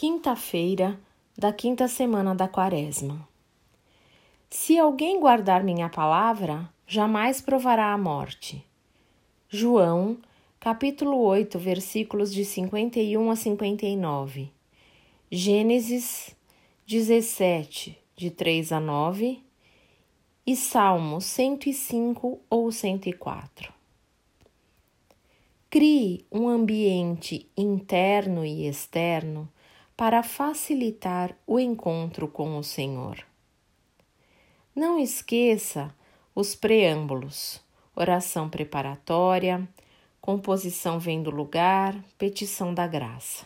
Quinta-feira da quinta semana da Quaresma. Se alguém guardar minha palavra, jamais provará a morte. João, capítulo 8, versículos de 51 a 59. Gênesis 17, de 3 a 9. E Salmo 105 ou 104. Crie um ambiente interno e externo para facilitar o encontro com o Senhor. Não esqueça os preâmbulos: oração preparatória, composição vem do lugar, petição da graça.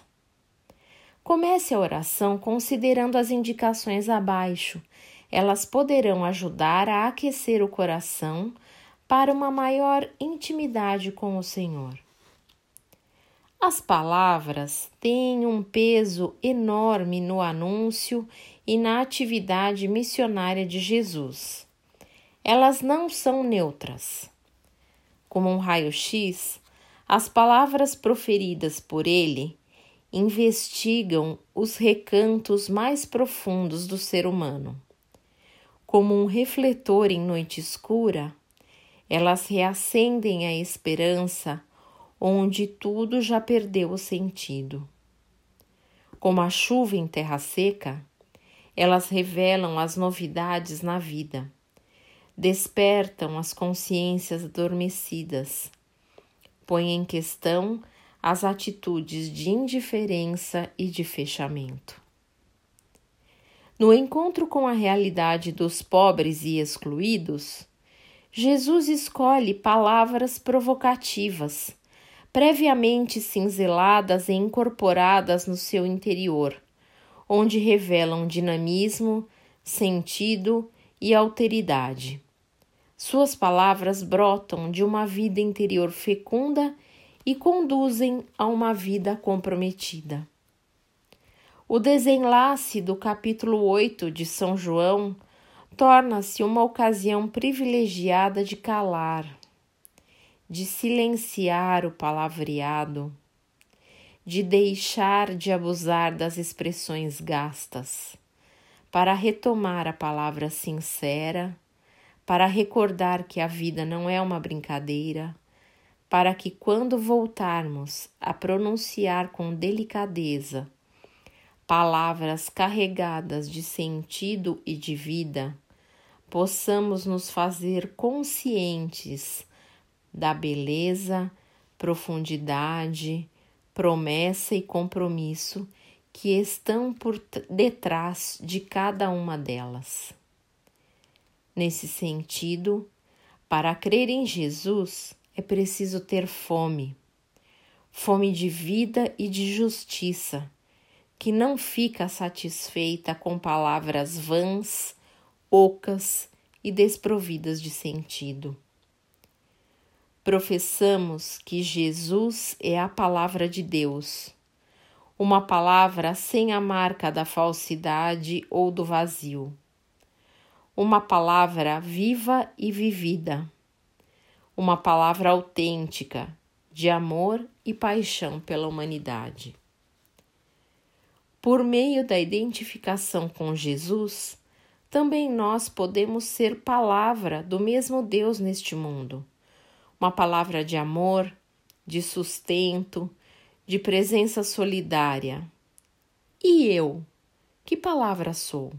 Comece a oração considerando as indicações abaixo. Elas poderão ajudar a aquecer o coração para uma maior intimidade com o Senhor. As palavras têm um peso enorme no anúncio e na atividade missionária de Jesus. Elas não são neutras. Como um raio-x, as palavras proferidas por ele investigam os recantos mais profundos do ser humano. Como um refletor em noite escura, elas reacendem a esperança onde tudo já perdeu o sentido. Como a chuva em terra seca, elas revelam as novidades na vida, despertam as consciências adormecidas, põem em questão as atitudes de indiferença e de fechamento. No encontro com a realidade dos pobres e excluídos, Jesus escolhe palavras provocativas previamente cinzeladas e incorporadas no seu interior, onde revelam dinamismo, sentido e alteridade. Suas palavras brotam de uma vida interior fecunda e conduzem a uma vida comprometida. O desenlace do capítulo 8 de São João torna-se uma ocasião privilegiada de calar, de silenciar o palavreado, de deixar de abusar das expressões gastas, para retomar a palavra sincera, para recordar que a vida não é uma brincadeira, para que quando voltarmos a pronunciar com delicadeza palavras carregadas de sentido e de vida, possamos nos fazer conscientes da beleza, profundidade, promessa e compromisso que estão por detrás de cada uma delas. Nesse sentido, para crer em Jesus é preciso ter fome, fome de vida e de justiça, que não fica satisfeita com palavras vãs, ocas e desprovidas de sentido professamos que Jesus é a palavra de Deus, uma palavra sem a marca da falsidade ou do vazio, uma palavra viva e vivida, uma palavra autêntica de amor e paixão pela humanidade. Por meio da identificação com Jesus, também nós podemos ser palavra do mesmo Deus neste mundo uma palavra de amor, de sustento, de presença solidária. E eu? Que palavra sou?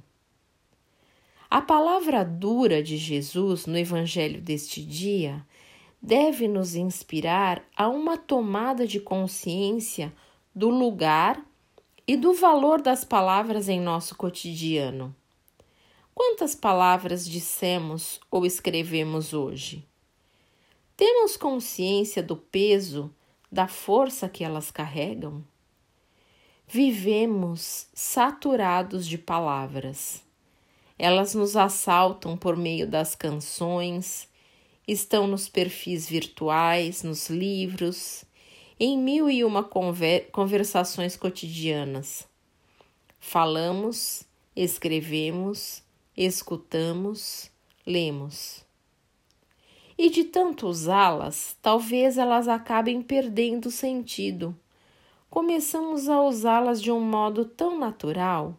A palavra dura de Jesus no Evangelho deste dia deve nos inspirar a uma tomada de consciência do lugar e do valor das palavras em nosso cotidiano. Quantas palavras dissemos ou escrevemos hoje? Temos consciência do peso, da força que elas carregam? Vivemos saturados de palavras. Elas nos assaltam por meio das canções, estão nos perfis virtuais, nos livros, em mil e uma conver conversações cotidianas. Falamos, escrevemos, escutamos, lemos e de tanto usá-las, talvez elas acabem perdendo sentido, começamos a usá-las de um modo tão natural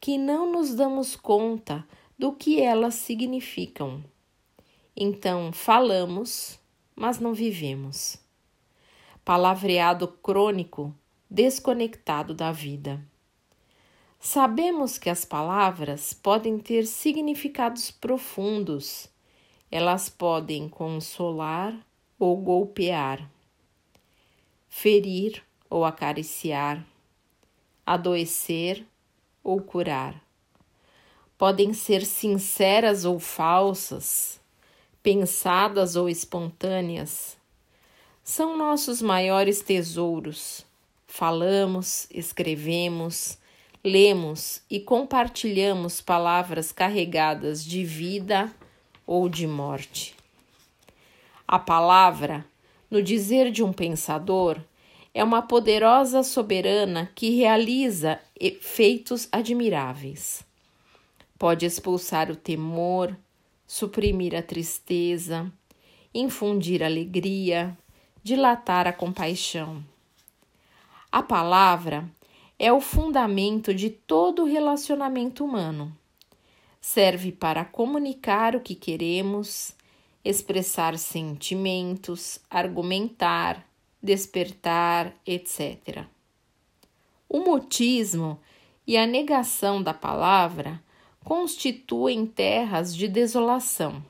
que não nos damos conta do que elas significam. Então, falamos, mas não vivemos. Palavreado crônico, desconectado da vida. Sabemos que as palavras podem ter significados profundos. Elas podem consolar ou golpear, ferir ou acariciar, adoecer ou curar. Podem ser sinceras ou falsas, pensadas ou espontâneas. São nossos maiores tesouros. Falamos, escrevemos, lemos e compartilhamos palavras carregadas de vida ou de morte. A palavra, no dizer de um pensador, é uma poderosa soberana que realiza efeitos admiráveis. Pode expulsar o temor, suprimir a tristeza, infundir alegria, dilatar a compaixão. A palavra é o fundamento de todo relacionamento humano. Serve para comunicar o que queremos, expressar sentimentos, argumentar, despertar, etc. O mutismo e a negação da palavra constituem terras de desolação.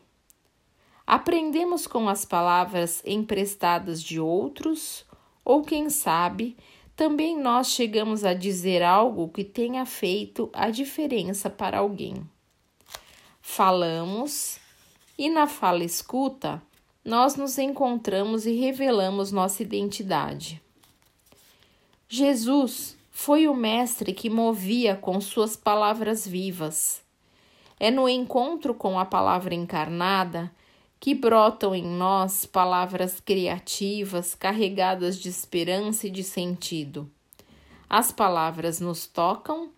Aprendemos com as palavras emprestadas de outros, ou quem sabe, também nós chegamos a dizer algo que tenha feito a diferença para alguém. Falamos e na fala escuta nós nos encontramos e revelamos nossa identidade. Jesus foi o Mestre que movia com suas palavras vivas. É no encontro com a palavra encarnada que brotam em nós palavras criativas carregadas de esperança e de sentido. As palavras nos tocam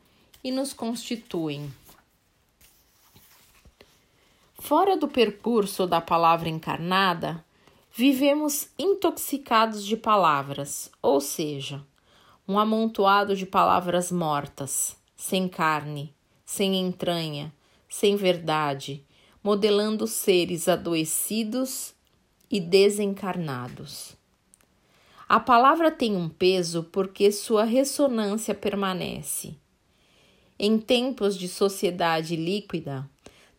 e nos constituem. Fora do percurso da palavra encarnada, vivemos intoxicados de palavras, ou seja, um amontoado de palavras mortas, sem carne, sem entranha, sem verdade, modelando seres adoecidos e desencarnados. A palavra tem um peso porque sua ressonância permanece. Em tempos de sociedade líquida,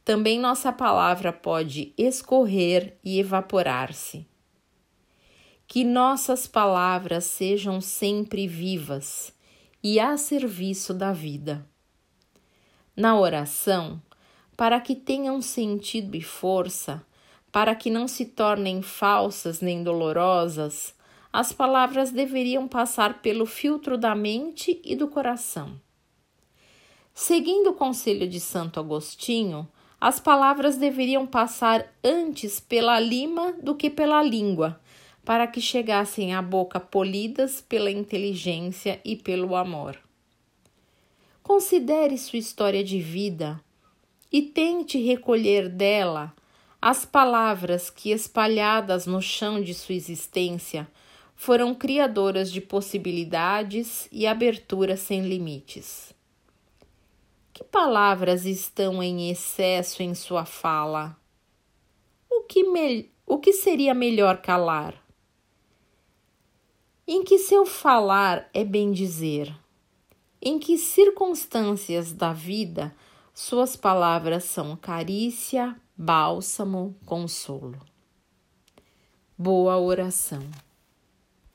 também nossa palavra pode escorrer e evaporar-se que nossas palavras sejam sempre vivas e a serviço da vida. Na oração, para que tenham sentido e força, para que não se tornem falsas nem dolorosas, as palavras deveriam passar pelo filtro da mente e do coração. Seguindo o conselho de Santo Agostinho, as palavras deveriam passar antes pela lima do que pela língua, para que chegassem à boca polidas pela inteligência e pelo amor. Considere sua história de vida e tente recolher dela as palavras que, espalhadas no chão de sua existência, foram criadoras de possibilidades e abertura sem limites. Que palavras estão em excesso em sua fala? O que, me... o que seria melhor calar? em que seu falar é bem dizer, em que circunstâncias da vida suas palavras são carícia, bálsamo, consolo. Boa oração.